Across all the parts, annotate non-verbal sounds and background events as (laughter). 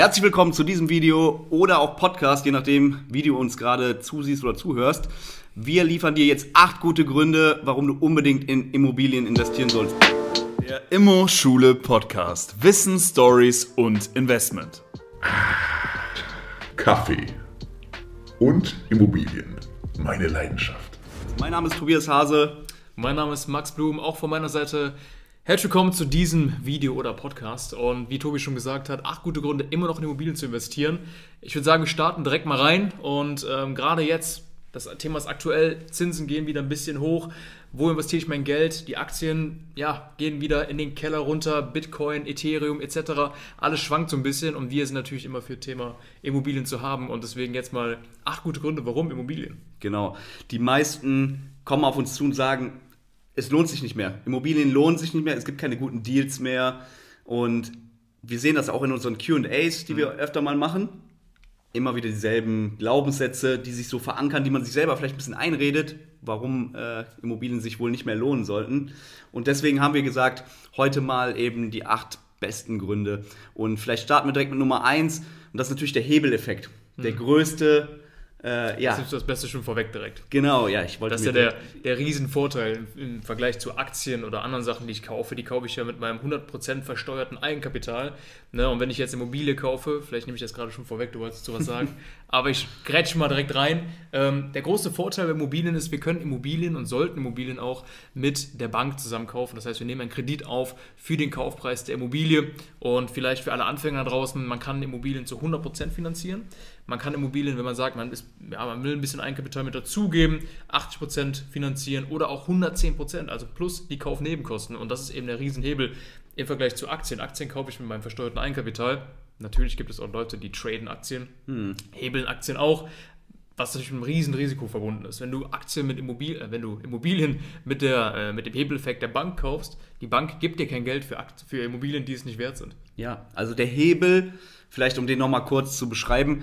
Herzlich willkommen zu diesem Video oder auch Podcast, je nachdem, wie du uns gerade zusiehst oder zuhörst. Wir liefern dir jetzt acht gute Gründe, warum du unbedingt in Immobilien investieren sollst. Der Immo-Schule Podcast. Wissen, Stories und Investment. Kaffee und Immobilien. Meine Leidenschaft. Mein Name ist Tobias Hase. Mein Name ist Max Blum, auch von meiner Seite. Herzlich willkommen zu diesem Video oder Podcast. Und wie Tobi schon gesagt hat, acht gute Gründe, immer noch in Immobilien zu investieren. Ich würde sagen, wir starten direkt mal rein. Und ähm, gerade jetzt, das Thema ist aktuell, Zinsen gehen wieder ein bisschen hoch. Wo investiere ich mein Geld? Die Aktien ja, gehen wieder in den Keller runter, Bitcoin, Ethereum etc. Alles schwankt so ein bisschen und wir sind natürlich immer für Thema Immobilien zu haben. Und deswegen jetzt mal acht gute Gründe, warum Immobilien. Genau. Die meisten kommen auf uns zu und sagen, es lohnt sich nicht mehr. Immobilien lohnen sich nicht mehr, es gibt keine guten Deals mehr. Und wir sehen das auch in unseren QAs, die wir öfter mal machen. Immer wieder dieselben Glaubenssätze, die sich so verankern, die man sich selber vielleicht ein bisschen einredet, warum äh, Immobilien sich wohl nicht mehr lohnen sollten. Und deswegen haben wir gesagt, heute mal eben die acht besten Gründe. Und vielleicht starten wir direkt mit Nummer eins. Und das ist natürlich der Hebeleffekt. Der größte äh, ja. Das ist das Beste schon vorweg direkt. Genau, ja, ich wollte Das ist ja der, der Riesenvorteil im, Vergleich zu Aktien oder anderen Sachen, die ich kaufe. Die kaufe ich ja mit meinem 100% versteuerten Eigenkapital. Ne? Und wenn ich jetzt Immobilie kaufe, vielleicht nehme ich das gerade schon vorweg, du wolltest zu was sagen, (laughs) aber ich grätsche mal direkt rein. Ähm, der große Vorteil bei Immobilien ist, wir können Immobilien und sollten Immobilien auch mit der Bank zusammen kaufen. Das heißt, wir nehmen einen Kredit auf für den Kaufpreis der Immobilie und vielleicht für alle Anfänger draußen, man kann Immobilien zu 100% finanzieren. Man kann Immobilien, wenn man sagt, man, ist, ja, man will ein bisschen Eigenkapital mit dazugeben, 80% finanzieren oder auch 110%, also plus die Kaufnebenkosten. Und das ist eben der Riesenhebel im Vergleich zu Aktien. Aktien kaufe ich mit meinem versteuerten Eigenkapital. Natürlich gibt es auch Leute, die traden Aktien, hebeln Aktien auch, was natürlich mit einem riesen Risiko verbunden ist. Wenn du Aktien mit Immobilien, äh, wenn du Immobilien mit, der, äh, mit dem Hebeleffekt der Bank kaufst, die Bank gibt dir kein Geld für, Akt für Immobilien, die es nicht wert sind. Ja, also der Hebel, vielleicht um den nochmal kurz zu beschreiben,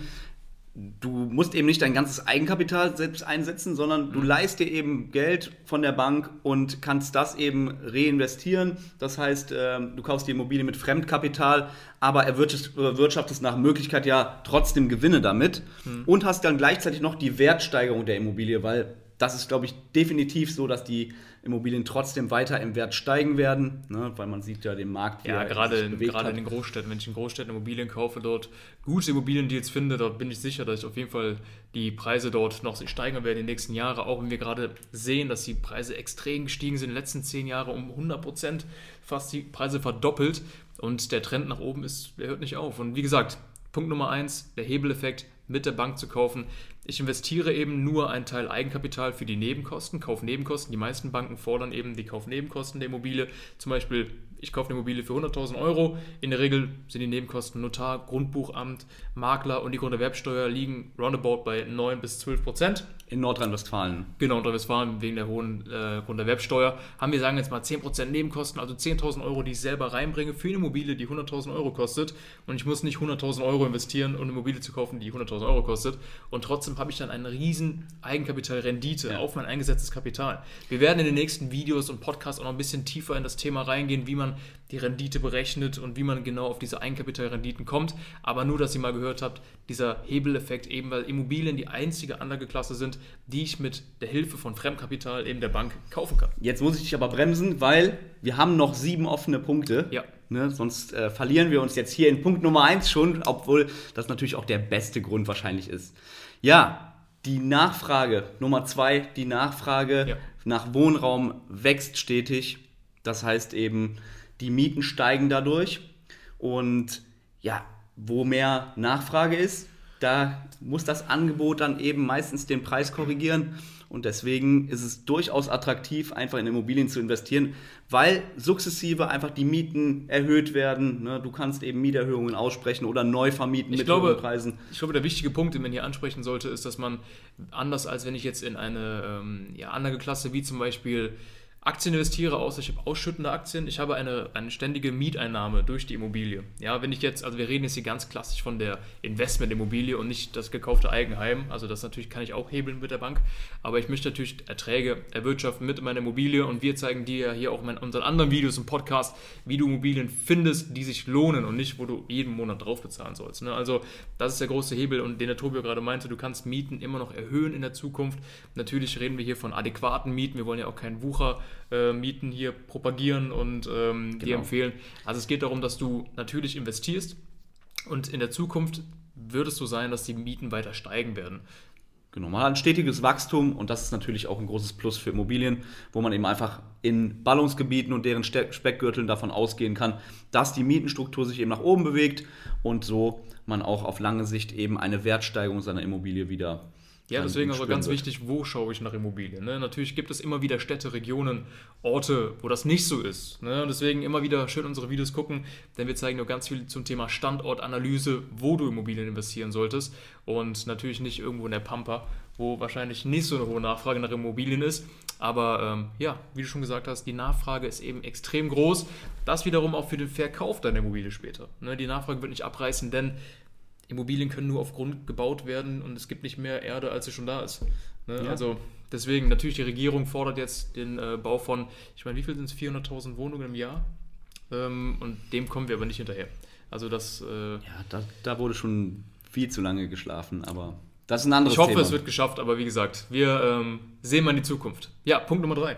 du musst eben nicht dein ganzes Eigenkapital selbst einsetzen, sondern du leist dir eben Geld von der Bank und kannst das eben reinvestieren. Das heißt, ähm, du kaufst die Immobilie mit Fremdkapital, aber erwirtschaftest nach Möglichkeit ja trotzdem Gewinne damit und hast dann gleichzeitig noch die Wertsteigerung der Immobilie, weil das ist, glaube ich, definitiv so, dass die Immobilien trotzdem weiter im Wert steigen werden, ne? weil man sieht ja den Markt, wie Ja, er gerade, sich in, gerade in den Großstädten. Wenn ich in Großstädten Immobilien kaufe, dort gute Immobiliendeals finde, dort bin ich sicher, dass ich auf jeden Fall die Preise dort noch steigen werden in den nächsten Jahren. Auch wenn wir gerade sehen, dass die Preise extrem gestiegen sind in den letzten zehn Jahren um 100 Prozent, fast die Preise verdoppelt. Und der Trend nach oben ist, der hört nicht auf. Und wie gesagt, Punkt Nummer eins, der Hebeleffekt mit der Bank zu kaufen. Ich investiere eben nur einen Teil Eigenkapital für die Nebenkosten, Kaufnebenkosten. Die meisten Banken fordern eben die Kaufnebenkosten der Immobilie. Zum Beispiel, ich kaufe eine Immobilie für 100.000 Euro. In der Regel sind die Nebenkosten Notar, Grundbuchamt, Makler und die Grunderwerbsteuer liegen roundabout bei 9 bis 12 Prozent. In Nordrhein-Westfalen. Genau, Nordrhein-Westfalen wegen der hohen äh, Grunderwerbsteuer haben wir, sagen wir jetzt mal, 10% Nebenkosten, also 10.000 Euro, die ich selber reinbringe für eine Immobilie, die 100.000 Euro kostet. Und ich muss nicht 100.000 Euro investieren, um eine Immobilie zu kaufen, die 100.000 Euro kostet. Und trotzdem habe ich dann eine riesen Eigenkapitalrendite Ja. auf mein eingesetztes Kapital. Wir werden in den nächsten Videos und Podcasts auch noch ein bisschen tiefer in das Thema reingehen, wie man die Rendite berechnet und wie man genau auf diese Eigenkapitalrenditen kommt. Aber nur, dass ihr mal gehört habt, dieser Hebeleffekt eben, weil Immobilien die einzige Anlageklasse sind, die ich mit der Hilfe von Fremdkapital eben der Bank kaufen kann. Jetzt muss ich dich aber bremsen, weil wir haben noch sieben offene Punkte. Ja. Ne, sonst äh, verlieren wir uns jetzt hier in Punkt Nummer eins schon, obwohl das natürlich auch der beste Grund wahrscheinlich ist. Ja, die Nachfrage, Nummer zwei, die Nachfrage Ja. nach Wohnraum wächst stetig. Das heißt eben, die Mieten steigen dadurch. Und ja, wo mehr Nachfrage ist, da muss das Angebot dann eben meistens den Preis korrigieren. Und deswegen ist es durchaus attraktiv, einfach in Immobilien zu investieren, weil sukzessive einfach die Mieten erhöht werden. Ne? Du kannst eben Mieterhöhungen aussprechen oder neu vermieten Ich mit glaube, hohen Preisen. ich glaube, der wichtige Punkt, den man hier ansprechen sollte, ist, dass man anders als wenn ich jetzt in eine ähm, ja, Anlageklasse wie zum Beispiel Aktien investiere, außer ich habe ausschüttende Aktien. Ich habe eine, eine ständige Mieteinnahme durch die Immobilie. Ja, wenn ich jetzt, also wir reden jetzt hier ganz klassisch von der Investmentimmobilie und nicht das gekaufte Eigenheim. Also das natürlich kann ich auch hebeln mit der Bank. Aber ich möchte natürlich Erträge erwirtschaften mit meiner Immobilie und wir zeigen dir ja hier auch in unseren anderen Videos im Podcast, wie du Immobilien findest, die sich lohnen und nicht, wo du jeden Monat drauf bezahlen sollst. Ne? Also das ist der große Hebel und den der Tobio gerade meinte, du kannst Mieten immer noch erhöhen in der Zukunft. Natürlich reden wir hier von adäquaten Mieten. Wir wollen ja auch keinen Wucher äh, Mieten hier propagieren und ähm, genau. dir empfehlen. Also es geht darum, dass du natürlich investierst und in der Zukunft wird es so sein, dass die Mieten weiter steigen werden. Genau, man hat ein stetiges Wachstum und das ist natürlich auch ein großes Plus für Immobilien, wo man eben einfach in Ballungsgebieten und deren Speckgürteln davon ausgehen kann, dass die Mietenstruktur sich eben nach oben bewegt und so man auch auf lange Sicht eben eine Wertsteigerung seiner Immobilie wieder ja, deswegen aber ganz wird. wichtig, wo schaue ich nach Immobilien. Ne? Natürlich gibt es immer wieder Städte, Regionen, Orte, wo das nicht so ist. Ne? Und deswegen immer wieder schön unsere Videos gucken, denn wir zeigen nur ganz viel zum Thema Standortanalyse, wo du Immobilien investieren solltest. Und natürlich nicht irgendwo in der Pampa, wo wahrscheinlich nicht so eine hohe Nachfrage nach Immobilien ist. Aber ähm, ja, wie du schon gesagt hast, die Nachfrage ist eben extrem groß. Das wiederum auch für den Verkauf deiner Immobilie später. Ne? Die Nachfrage wird nicht abreißen, denn Immobilien können nur auf Grund gebaut werden und es gibt nicht mehr Erde, als sie schon da ist. Ne? Ja. Also deswegen, natürlich, die Regierung fordert jetzt den äh, Bau von, ich meine, wie viel sind es? 400.000 Wohnungen im Jahr? Ähm, und dem kommen wir aber nicht hinterher. Also das... Äh, ja, da, da, wurde schon viel zu lange geschlafen, aber das ist ein anderes Thema. Ich hoffe, Thema. es wird geschafft, aber wie gesagt, wir ähm, sehen mal in die Zukunft. Ja, Punkt Nummer drei.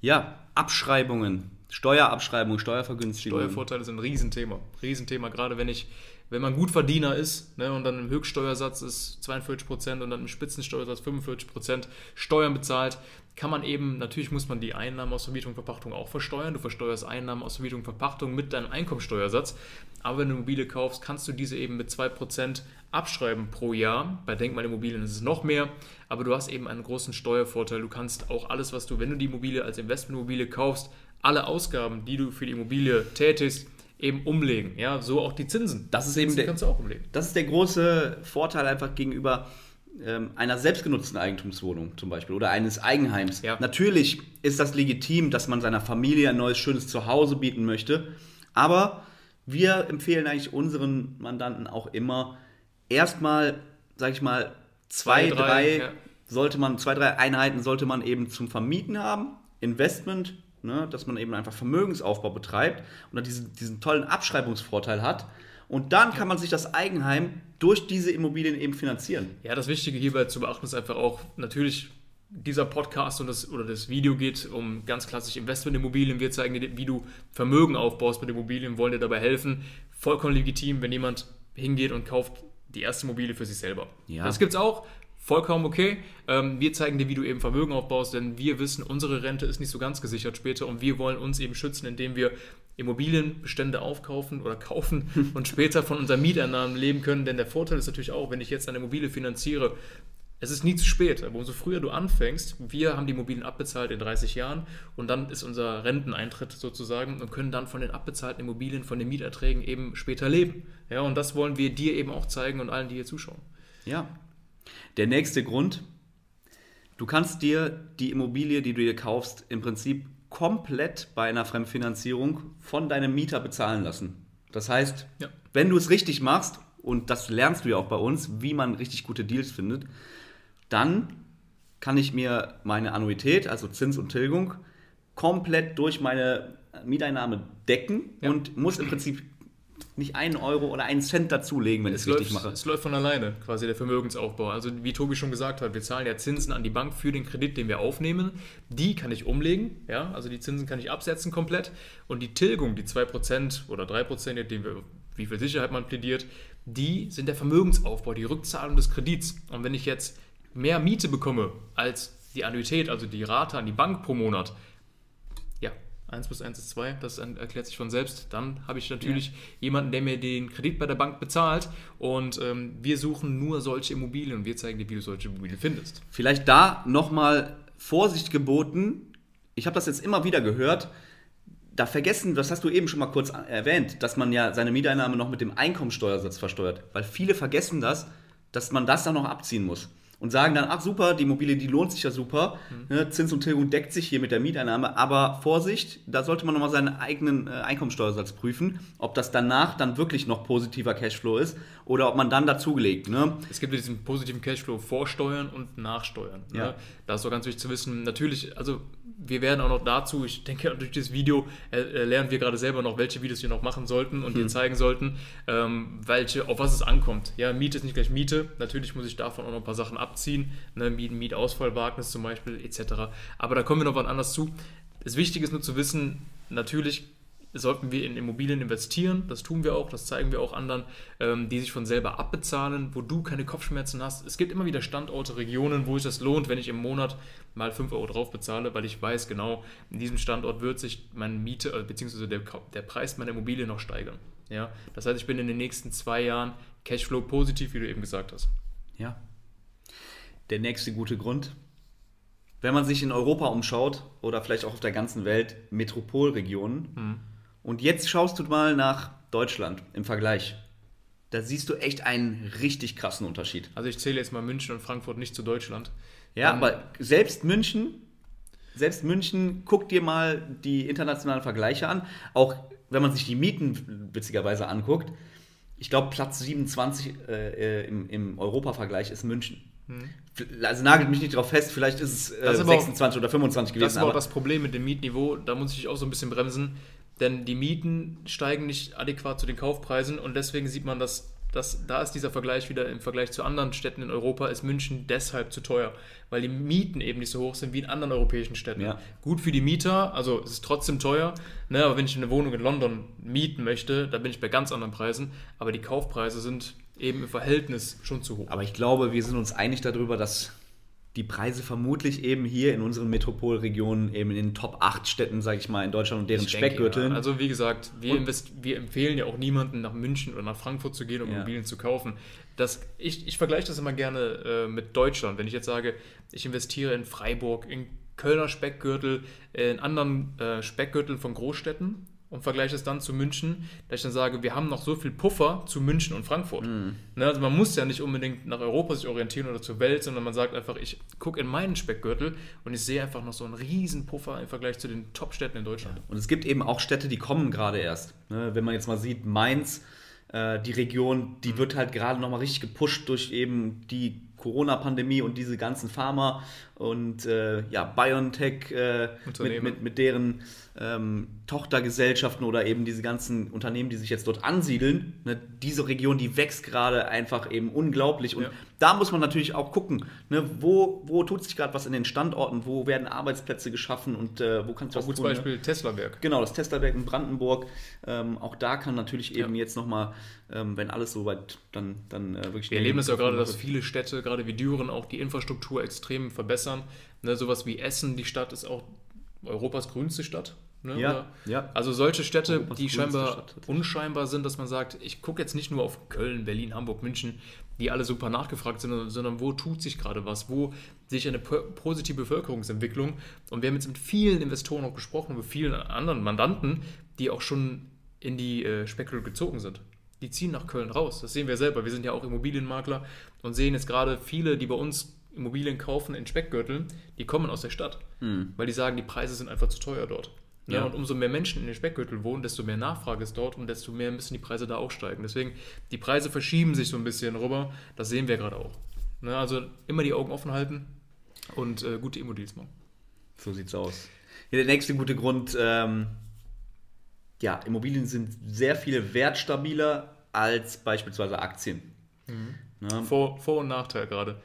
Ja, Abschreibungen. Steuerabschreibung, Steuervergünstigung. Steuervorteile sind ein Riesenthema. Riesenthema, gerade wenn ich wenn man Gutverdiener ist ne, und dann im Höchststeuersatz ist 42% und dann im Spitzensteuersatz 45% Steuern bezahlt, kann man eben, natürlich muss man die Einnahmen aus Vermietung und Verpachtung auch versteuern. Du versteuerst Einnahmen aus Vermietung und Verpachtung mit deinem Einkommensteuersatz. Aber wenn du Immobilie kaufst, kannst du diese eben mit 2% abschreiben pro Jahr. Bei Denkmalimmobilien ist es noch mehr, aber du hast eben einen großen Steuervorteil. Du kannst auch alles, was du, wenn du die Immobilie als Investmentimmobilie kaufst, alle Ausgaben, die du für die Immobilie tätigst, eben umlegen. Ja, so auch die Zinsen. Das ist eben der, kannst du auch umlegen. Das ist der große Vorteil einfach gegenüber ähm, einer selbstgenutzten Eigentumswohnung zum Beispiel oder eines Eigenheims. Ja. Natürlich ist das legitim, dass man seiner Familie ein neues, schönes Zuhause bieten möchte, aber wir empfehlen eigentlich unseren Mandanten auch immer, erstmal, sag ich mal, zwei, zwei drei, drei ja. sollte man, zwei, drei Einheiten sollte man eben zum Vermieten haben. Investment ne, dass man eben einfach Vermögensaufbau betreibt und dann diesen, diesen tollen Abschreibungsvorteil hat. Und dann kann man sich das Eigenheim durch diese Immobilien eben finanzieren. Ja, das Wichtige hierbei zu beachten ist einfach auch, natürlich dieser Podcast und das, oder das Video geht um ganz klassische Investmentimmobilien. Wir zeigen dir, wie du Vermögen aufbaust mit Immobilien, wollen dir dabei helfen. Vollkommen legitim, wenn jemand hingeht und kauft die erste Immobilie für sich selber. Ja. Das gibt es auch vollkommen okay. Ähm, wir zeigen dir, wie du eben Vermögen aufbaust, denn wir wissen, unsere Rente ist nicht so ganz gesichert später und wir wollen uns eben schützen, indem wir Immobilienbestände aufkaufen oder kaufen (laughs) und später von unseren Mieteinnahmen leben können. Denn der Vorteil ist natürlich auch, wenn ich jetzt eine Immobilie finanziere, es ist nie zu spät, aber umso früher du anfängst, wir haben die Immobilien abbezahlt in 30 Jahren und dann ist unser Renteneintritt sozusagen und können dann von den abbezahlten Immobilien, von den Mieterträgen eben später leben. Ja, und das wollen wir dir eben auch zeigen und allen, die hier zuschauen. Ja, der nächste Grund, du kannst dir die Immobilie, die du dir kaufst, im Prinzip komplett bei einer Fremdfinanzierung von deinem Mieter bezahlen lassen. Das heißt, ja. wenn du es richtig machst, und das lernst du ja auch bei uns, wie man richtig gute Deals findet, dann kann ich mir meine Annuität, also Zins und Tilgung, komplett durch meine Mieteinnahme decken ja. und muss im Prinzip nicht einen Euro oder einen Cent dazulegen, wenn ich es richtig mache. Es läuft von alleine, quasi der Vermögensaufbau. Also wie Tobi schon gesagt hat, wir zahlen ja Zinsen an die Bank für den Kredit, den wir aufnehmen. Die kann ich umlegen, ja, also die Zinsen kann ich absetzen komplett. Und die Tilgung, die 2% oder 3%, je wir, wie viel Sicherheit man plädiert, die sind der Vermögensaufbau, die Rückzahlung des Kredits. Und wenn ich jetzt mehr Miete bekomme als die Annuität, also die Rate an die Bank pro Monat, 1 plus 1 ist 2, das erklärt sich von selbst. Dann habe ich natürlich ja. jemanden, der mir den Kredit bei der Bank bezahlt und ähm, wir suchen nur solche Immobilien und wir zeigen dir, wie du solche Immobilien findest. Vielleicht da nochmal Vorsicht geboten. Ich habe das jetzt immer wieder gehört. Da vergessen, das hast du eben schon mal kurz erwähnt, dass man ja seine Mieteinnahme noch mit dem Einkommensteuersatz versteuert. Weil viele vergessen das, dass man das dann noch abziehen muss. Und sagen dann, ach super, die Immobilie, die lohnt sich ja super, ne, Zins und Tilgung deckt sich hier mit der Mieteinnahme, aber Vorsicht, da sollte man nochmal seinen eigenen äh, Einkommensteuersatz prüfen, ob das danach dann wirklich noch positiver Cashflow ist oder ob man dann dazugelegt. Ne? Es gibt ja diesen positiven Cashflow vorsteuern und nachsteuern. Ne? Ja. Da ist doch ganz wichtig zu wissen, natürlich, also wir werden auch noch dazu, ich denke, durch dieses Video äh, äh, lernen wir gerade selber noch, welche Videos wir noch machen sollten und dir zeigen sollten, ähm, welche, auf was es ankommt. Ja, Miete ist nicht gleich Miete. Natürlich muss ich davon auch noch ein paar Sachen abziehen, ne? Mieten, Mietausfallwagnis zum Beispiel, etc. Aber da kommen wir noch wann anders zu. Das Wichtige ist nur zu wissen, natürlich sollten wir in Immobilien investieren. Das tun wir auch, das zeigen wir auch anderen, ähm, die sich von selber abbezahlen, wo du keine Kopfschmerzen hast. Es gibt immer wieder Standorte, Regionen, wo es das lohnt, wenn ich im Monat mal 5 Euro drauf bezahle, weil ich weiß genau, in diesem Standort wird sich meine Miete äh, bzw. Der, der Preis meiner Immobilie noch steigern. Ja? Das heißt, ich bin in den nächsten zwei Jahren Cashflow positiv, wie du eben gesagt hast. Ja. Der nächste gute Grund. Wenn man sich in Europa umschaut oder vielleicht auch auf der ganzen Welt, Metropolregionen. Und jetzt schaust du mal nach Deutschland im Vergleich. Da siehst du echt einen richtig krassen Unterschied. Also ich zähle jetzt mal München und Frankfurt nicht zu Deutschland. Ja, Ähm, aber selbst München, selbst München, guck dir mal die internationalen Vergleiche an. Auch wenn man sich die Mieten witzigerweise anguckt. Ich glaube, Platz 27 äh, äh, im, im Europavergleich ist München. Also nagelt mich nicht drauf fest, vielleicht ist es äh, Das ist aber auch- 26 oder 25 Das gewesen. ist aber auch aber das Problem mit dem Mietniveau. Da muss ich auch so ein bisschen bremsen, denn die Mieten steigen nicht adäquat zu den Kaufpreisen und deswegen sieht man, dass, dass da ist dieser Vergleich wieder im Vergleich zu anderen Städten in Europa, ist München deshalb zu teuer, weil die Mieten eben nicht so hoch sind wie in anderen europäischen Städten. Ja. Gut für die Mieter, also es ist trotzdem teuer, ne, aber wenn ich eine Wohnung in London mieten möchte, dann bin ich bei ganz anderen Preisen, aber die Kaufpreise sind eben im Verhältnis schon zu hoch. Aber ich glaube, wir sind uns einig darüber, dass die Preise vermutlich eben hier in unseren Metropolregionen, eben in den Top 8 Städten, sage ich mal, in Deutschland und deren Ich denke, Speckgürteln. Ja. Also wie gesagt, wir, wir empfehlen ja auch niemanden nach München oder nach Frankfurt zu gehen, um Ja. Immobilien zu kaufen. Das, ich, ich vergleiche das immer gerne äh, mit Deutschland. Wenn ich jetzt sage, ich investiere in Freiburg, in Kölner Speckgürtel, in anderen äh, Speckgürteln von Großstädten und vergleiche es dann zu München, dass ich dann sage, wir haben noch so viel Puffer zu München und Frankfurt. Mhm. Ne, also man muss ja nicht unbedingt nach Europa sich orientieren oder zur Welt, sondern man sagt einfach, ich gucke in meinen Speckgürtel und ich sehe einfach noch so einen riesen Puffer im Vergleich zu den Top-Städten in Deutschland. Und es gibt eben auch Städte, die kommen gerade erst. Ne? Wenn man jetzt mal sieht, Mainz, äh, die Region, die wird halt gerade nochmal richtig gepusht durch eben die Corona-Pandemie und diese ganzen Pharma und äh, ja, BioNTech äh, mit, mit, mit deren ähm, Tochtergesellschaften oder eben diese ganzen Unternehmen, die sich jetzt dort ansiedeln. Ne? Diese Region, die wächst gerade einfach eben unglaublich. Und Ja. Da muss man natürlich auch gucken, ne? wo, wo tut sich gerade was in den Standorten, wo werden Arbeitsplätze geschaffen und äh, wo kannst du Auch was gutes tun, ne? Beispiel Tesla-Werk. Genau, das Teslawerk in Brandenburg. Ähm, auch da kann natürlich eben Ja. jetzt nochmal, ähm, wenn alles soweit dann, dann äh, wirklich. Wir erleben es ja gerade, dass viele Städte, gerade wie Düren, auch die Infrastruktur extrem verbessern. Ne, sowas wie Essen, die Stadt ist auch Europas grünste Stadt. Ne, Ja, oder? ja. Also solche Städte, Europas die scheinbar Stadt, unscheinbar sind, dass man sagt, ich gucke jetzt nicht nur auf Köln, Berlin, Hamburg, München, die alle super nachgefragt sind, sondern- wo tut sich gerade was, wo sehe ich eine po- positive Bevölkerungsentwicklung. Und wir haben jetzt mit vielen Investoren auch gesprochen, mit vielen anderen Mandanten, die auch schon in die äh, Speckgürtel gezogen sind. Die ziehen nach Köln raus. Das sehen wir selber. Wir sind ja auch Immobilienmakler und sehen jetzt gerade viele, die bei uns Immobilien kaufen in Speckgürteln, die kommen aus der Stadt, weil die sagen, die Preise sind einfach zu teuer dort. Ja, Ja. und umso mehr Menschen in den Speckgürtel wohnen, desto mehr Nachfrage ist dort und desto mehr müssen die Preise da auch steigen. Deswegen, die Preise verschieben sich so ein bisschen rüber. Das sehen wir gerade auch. Ne, also immer die Augen offen halten und äh, gute Immodeals machen. So sieht's aus. Ja, der nächste gute Grund, ähm, ja, Immobilien sind sehr viel wertstabiler als beispielsweise Aktien. Ne? Vor-, Vor und Nachteil gerade.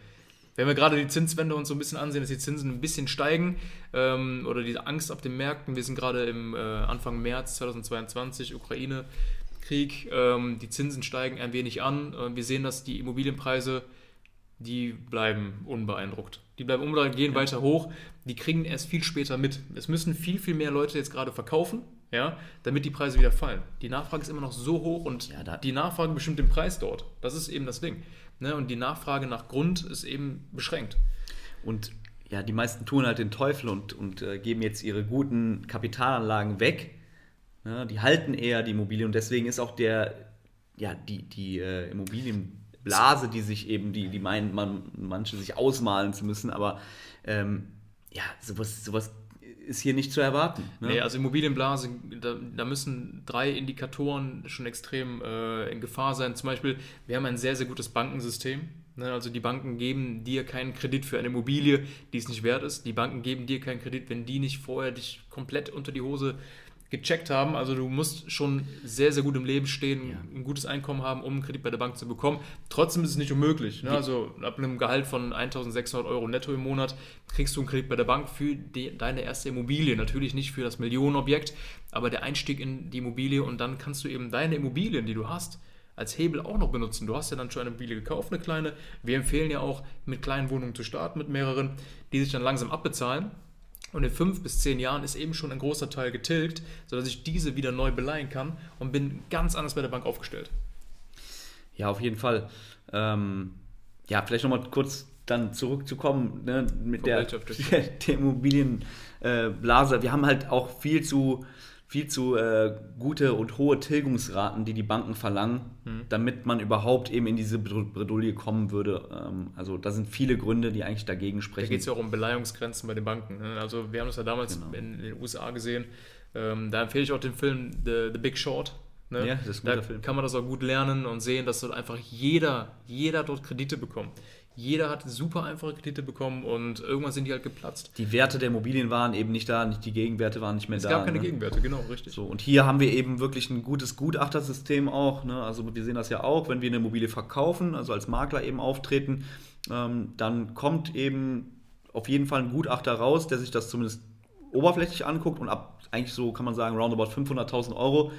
Wenn wir gerade die Zinswende uns so ein bisschen ansehen, dass die Zinsen ein bisschen steigen ähm, oder diese Angst auf den Märkten, wir sind gerade im äh, Anfang März 2022, Ukraine-Krieg, ähm, die Zinsen steigen ein wenig an. Äh, wir sehen, dass die Immobilienpreise, die bleiben unbeeindruckt. Die bleiben unbeeindruckt, gehen weiter hoch, die kriegen erst viel später mit. Es müssen viel, viel mehr Leute jetzt gerade verkaufen, ja, damit die Preise wieder fallen. Die Nachfrage ist immer noch so hoch und Ja, die Nachfrage bestimmt den Preis dort. Das ist eben das Ding. Ne? Und die Nachfrage nach Grund ist eben beschränkt. Und ja, die meisten tun halt den Teufel und, und äh, geben jetzt ihre guten Kapitalanlagen weg. Ja, die halten eher die Immobilie und deswegen ist auch der, ja, die, die äh, Immobilien, Blase, die sich eben, die, die meinen, man, manche sich ausmalen zu müssen, aber ähm, ja, sowas, sowas ist hier nicht zu erwarten. Ne? Nee, also Immobilienblase, da, da, müssen drei Indikatoren schon extrem äh, in Gefahr sein. Zum Beispiel, wir haben ein sehr, sehr gutes Bankensystem. Ne? Also die Banken geben dir keinen Kredit für eine Immobilie, die es nicht wert ist. Die Banken geben dir keinen Kredit, wenn die nicht vorher dich komplett unter die Hose gecheckt haben. Also du musst schon sehr, sehr gut im Leben stehen, ja. ein gutes Einkommen haben, um einen Kredit bei der Bank zu bekommen. Trotzdem ist es nicht unmöglich. Ne? Also ab einem Gehalt von 1600 Euro netto im Monat kriegst du einen Kredit bei der Bank für die, deine erste Immobilie. Natürlich nicht für das Millionenobjekt, aber der Einstieg in die Immobilie und dann kannst du eben deine Immobilien, die du hast, als Hebel auch noch benutzen. Du hast ja dann schon eine Immobilie gekauft, eine kleine. Wir empfehlen ja auch, mit kleinen Wohnungen zu starten, mit mehreren, die sich dann langsam abbezahlen und in fünf bis zehn Jahren ist eben schon ein großer Teil getilgt, sodass ich diese wieder neu beleihen kann und bin ganz anders bei der Bank aufgestellt. Ja, auf jeden Fall. Ähm, ja, vielleicht nochmal kurz dann zurückzukommen ne, mit der, (laughs) der Immobilienblase. Äh, Wir haben halt auch viel zu viel zu äh, gute und hohe Tilgungsraten, die die Banken verlangen, mhm. damit man überhaupt eben in diese Bredouille kommen würde. Ähm, also da sind viele Gründe, die eigentlich dagegen sprechen. Da geht es ja auch um Beleihungsgrenzen bei den Banken. Ne? Also wir haben das ja damals genau. in, den USA gesehen. Ähm, da empfehle ich auch den Film The, The Big Short. Ne? Ja, das ist ein guter da Film. kann man das auch gut lernen und sehen, dass dort einfach jeder, jeder dort Kredite bekommt. Jeder hat super einfache Kredite bekommen und irgendwann sind die halt geplatzt. Die Werte der Immobilien waren eben nicht da, nicht die Gegenwerte waren nicht mehr es da. Es gab keine ne? Gegenwerte, genau, richtig. So, und hier haben wir eben wirklich ein gutes Gutachtersystem auch. Ne? Also wir sehen das ja auch, wenn wir eine Immobilie verkaufen, also als Makler eben auftreten, ähm, dann kommt eben auf jeden Fall ein Gutachter raus, der sich das zumindest oberflächlich anguckt und ab eigentlich so kann man sagen roundabout 500.000 Euro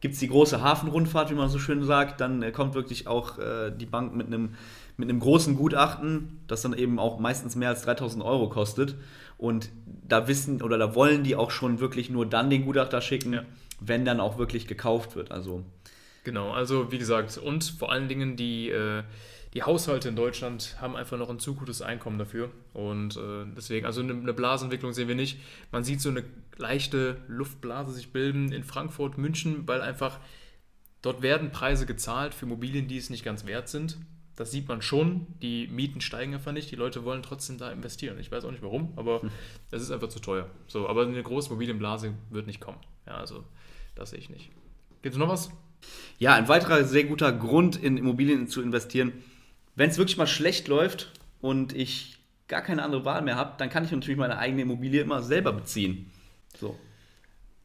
gibt es die große Hafenrundfahrt, wie man so schön sagt, dann äh, kommt wirklich auch äh, die Bank mit einem mit einem großen Gutachten, das dann eben auch meistens mehr als 3000 Euro kostet. Und da wissen oder da wollen die auch schon wirklich nur dann den Gutachter schicken, ja. wenn dann auch wirklich gekauft wird. Also genau, also wie gesagt, und vor allen Dingen die, äh, die Haushalte in Deutschland haben einfach noch ein zu gutes Einkommen dafür. Und äh, deswegen, also eine, eine Blasentwicklung sehen wir nicht. Man sieht so eine leichte Luftblase sich bilden in Frankfurt, München, weil einfach dort werden Preise gezahlt für Immobilien, die es nicht ganz wert sind. Das sieht man schon. Die Mieten steigen einfach nicht. Die Leute wollen trotzdem da investieren. Ich weiß auch nicht warum, aber hm. es ist einfach zu teuer. So, aber eine große Immobilienblase wird nicht kommen. Ja, also das sehe ich nicht. Gibt es noch was? Ja, ein weiterer sehr guter Grund, in Immobilien zu investieren. Wenn es wirklich mal schlecht läuft und ich gar keine andere Wahl mehr habe, dann kann ich natürlich meine eigene Immobilie immer selber beziehen. So.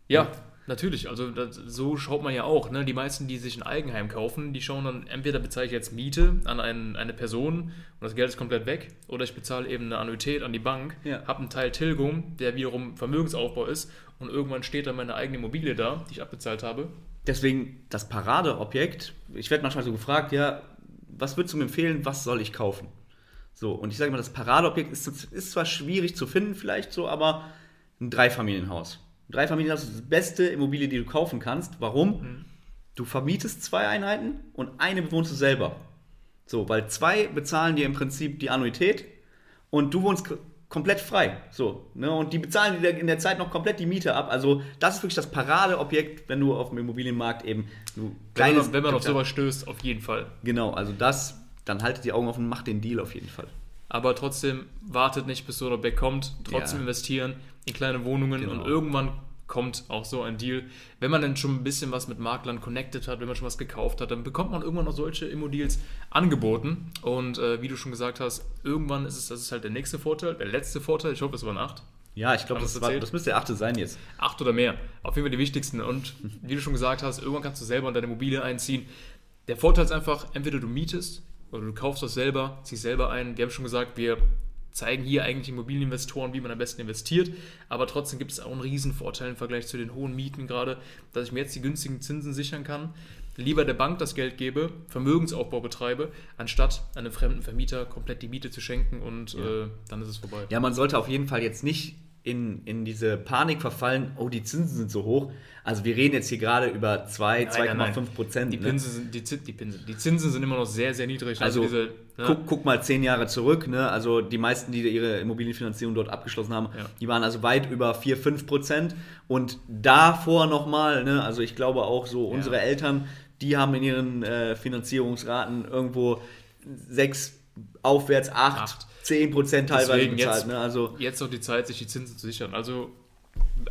Ja, Natürlich, also das, so schaut man ja auch. Ne? Die meisten, die sich ein Eigenheim kaufen, die schauen dann, entweder bezahle ich jetzt Miete an einen, eine Person und das Geld ist komplett weg, oder ich bezahle eben eine Annuität an die Bank, ja. habe einen Teil Tilgung, der wiederum Vermögensaufbau ist und irgendwann steht dann meine eigene Immobilie da, die ich abbezahlt habe. Deswegen das Paradeobjekt, ich werde manchmal so gefragt, ja, was würdest du mir empfehlen, was soll ich kaufen? So, und ich sage mal, das Paradeobjekt ist, ist zwar schwierig zu finden vielleicht so, aber ein Dreifamilienhaus Dreifamilienhaus ist die beste Immobilie, die du kaufen kannst. Warum? Mhm. Du vermietest zwei Einheiten und eine bewohnst du selber. So, weil zwei bezahlen dir im Prinzip die Annuität und du wohnst komplett frei. So, ne? Und die bezahlen dir in der Zeit noch komplett die Miete ab. Also, das ist wirklich das Paradeobjekt, wenn du auf dem Immobilienmarkt eben du kleines. Wenn man, wenn man auf sowas stößt, auf jeden Fall. Genau, also das, dann haltet die Augen offen und macht den Deal auf jeden Fall. Aber trotzdem wartet nicht, bis so ein Objekt kommt, trotzdem ja. investieren in kleine Wohnungen genau. und irgendwann kommt auch so ein Deal. Wenn man dann schon ein bisschen was mit Maklern connected hat, wenn man schon was gekauft hat, dann bekommt man irgendwann auch solche Immo-Deals angeboten. Und äh, wie du schon gesagt hast, irgendwann ist es, das ist halt der nächste Vorteil, der letzte Vorteil. Ich hoffe, es waren acht. Ja, ich glaube, das, das, müsste der achte sein jetzt. Acht oder mehr. Auf jeden Fall die wichtigsten. Und wie du schon gesagt hast, irgendwann kannst du selber in deine Immobilie einziehen. Der Vorteil ist einfach, entweder du mietest oder du kaufst das selber, ziehst selber ein. Wir haben schon gesagt, wir zeigen hier eigentlich Immobilieninvestoren, wie man am besten investiert. Aber trotzdem gibt es auch einen Riesenvorteil im Vergleich zu den hohen Mieten gerade, dass ich mir jetzt die günstigen Zinsen sichern kann, lieber der Bank das Geld gebe, Vermögensaufbau betreibe, anstatt einem fremden Vermieter komplett die Miete zu schenken und ja. äh, dann ist es vorbei. Ja, man sollte auf jeden Fall jetzt nicht in, in diese Panik verfallen, oh, die Zinsen sind so hoch. Also wir reden jetzt hier gerade über 2, 2,5 Prozent. Die, ne? sind, die, die, die, Zinsen sind immer noch sehr, sehr niedrig. Also, also diese, ne? guck, guck, mal zehn Jahre zurück. Ne? Also die meisten, die ihre Immobilienfinanzierung dort abgeschlossen haben, ja. die waren also weit über 4, 5 Prozent. Und davor nochmal, ne? also ich glaube auch so unsere ja. Eltern, die haben in ihren äh, Finanzierungsraten irgendwo 6 aufwärts, 8, Acht. 10 Prozent teilweise Deswegen bezahlt. jetzt, Ne? Also jetzt noch die Zeit, sich die Zinsen zu sichern. Also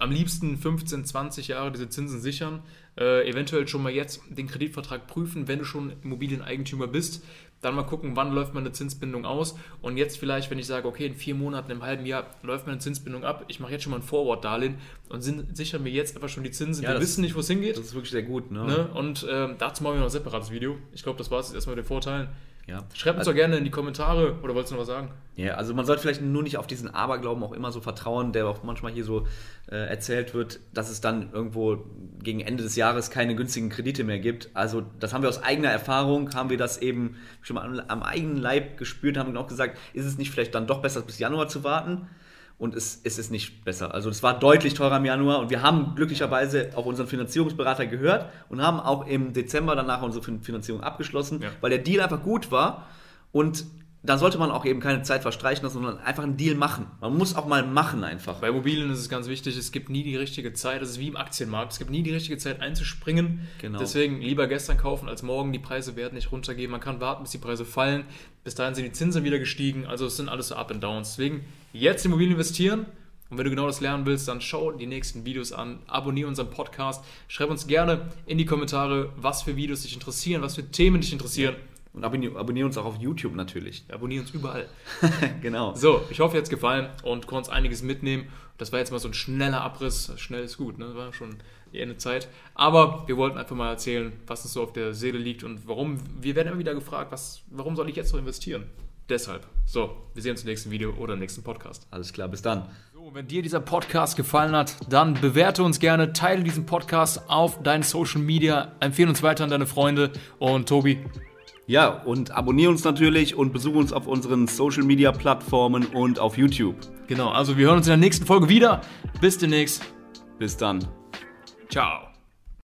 am liebsten 15, 20 Jahre diese Zinsen sichern. Äh, eventuell schon mal jetzt den Kreditvertrag prüfen, wenn du schon Immobilieneigentümer bist. Dann mal gucken, wann läuft meine Zinsbindung aus. Und jetzt vielleicht, wenn ich sage, okay, in vier Monaten, im halben Jahr läuft meine Zinsbindung ab, ich mache jetzt schon mal ein Forward-Darlehen und sin- sichere mir jetzt einfach schon die Zinsen. Ja, Wir wissen nicht, wo es hingeht. das ist wirklich sehr gut. Ne? Ne? Und ähm, dazu machen wir noch ein separates Video. Ich glaube, das war es jetzt erstmal mit den Vorteilen. Ja. Schreibt uns Also- doch gerne in die Kommentare oder wolltest du noch was sagen? Ja, also man sollte vielleicht nur nicht auf diesen Aberglauben auch immer so vertrauen, der auch manchmal hier so äh, erzählt wird, dass es dann irgendwo gegen Ende des Jahres keine günstigen Kredite mehr gibt. Also das haben wir aus eigener Erfahrung, haben wir das eben schon mal am, am eigenen Leib gespürt, haben auch gesagt, ist es nicht vielleicht dann doch besser bis Januar zu warten? Und es, es ist nicht besser. Also es war deutlich teurer im Januar und wir haben glücklicherweise auch unseren Finanzierungsberater gehört und haben auch im Dezember danach unsere Fin- Finanzierung abgeschlossen, Ja. weil der Deal einfach gut war und da sollte man auch eben keine Zeit verstreichen lassen, sondern einfach einen Deal machen. Man muss auch mal machen einfach. Bei Immobilien ist es ganz wichtig, es gibt nie die richtige Zeit. Das ist wie im Aktienmarkt. Es gibt nie die richtige Zeit einzuspringen. Genau. Deswegen lieber gestern kaufen als morgen. Die Preise werden nicht runtergehen. Man kann warten, bis die Preise fallen. Bis dahin sind die Zinsen wieder gestiegen. Also es sind alles so Up and Downs. Deswegen jetzt in Immobilien investieren. Und wenn du genau das lernen willst, dann schau die nächsten Videos an, abonniere unseren Podcast, schreib uns gerne in die Kommentare, was für Videos dich interessieren, was für Themen dich interessieren. Und abonnier, abonnier uns auch auf YouTube natürlich. Abonniere uns überall. (laughs) genau. So, ich hoffe, dir hat's gefallen und konntest einiges mitnehmen. Das war jetzt mal so ein schneller Abriss. Schnell ist gut, ne? War schon die Ende Zeit. Aber wir wollten einfach mal erzählen, was uns so auf der Seele liegt und warum. Wir werden immer wieder gefragt, was, warum soll ich jetzt so investieren? Deshalb. So, wir sehen uns im nächsten Video oder im nächsten Podcast. Alles klar, bis dann. So, wenn dir dieser Podcast gefallen hat, dann bewerte uns gerne, teile diesen Podcast auf deinen Social Media, empfehle uns weiter an deine Freunde und Tobi. Ja, und abonnier uns natürlich und besuche uns auf unseren Social Media Plattformen und auf YouTube. Genau, also wir hören uns in der nächsten Folge wieder. Bis demnächst. Bis dann. Ciao.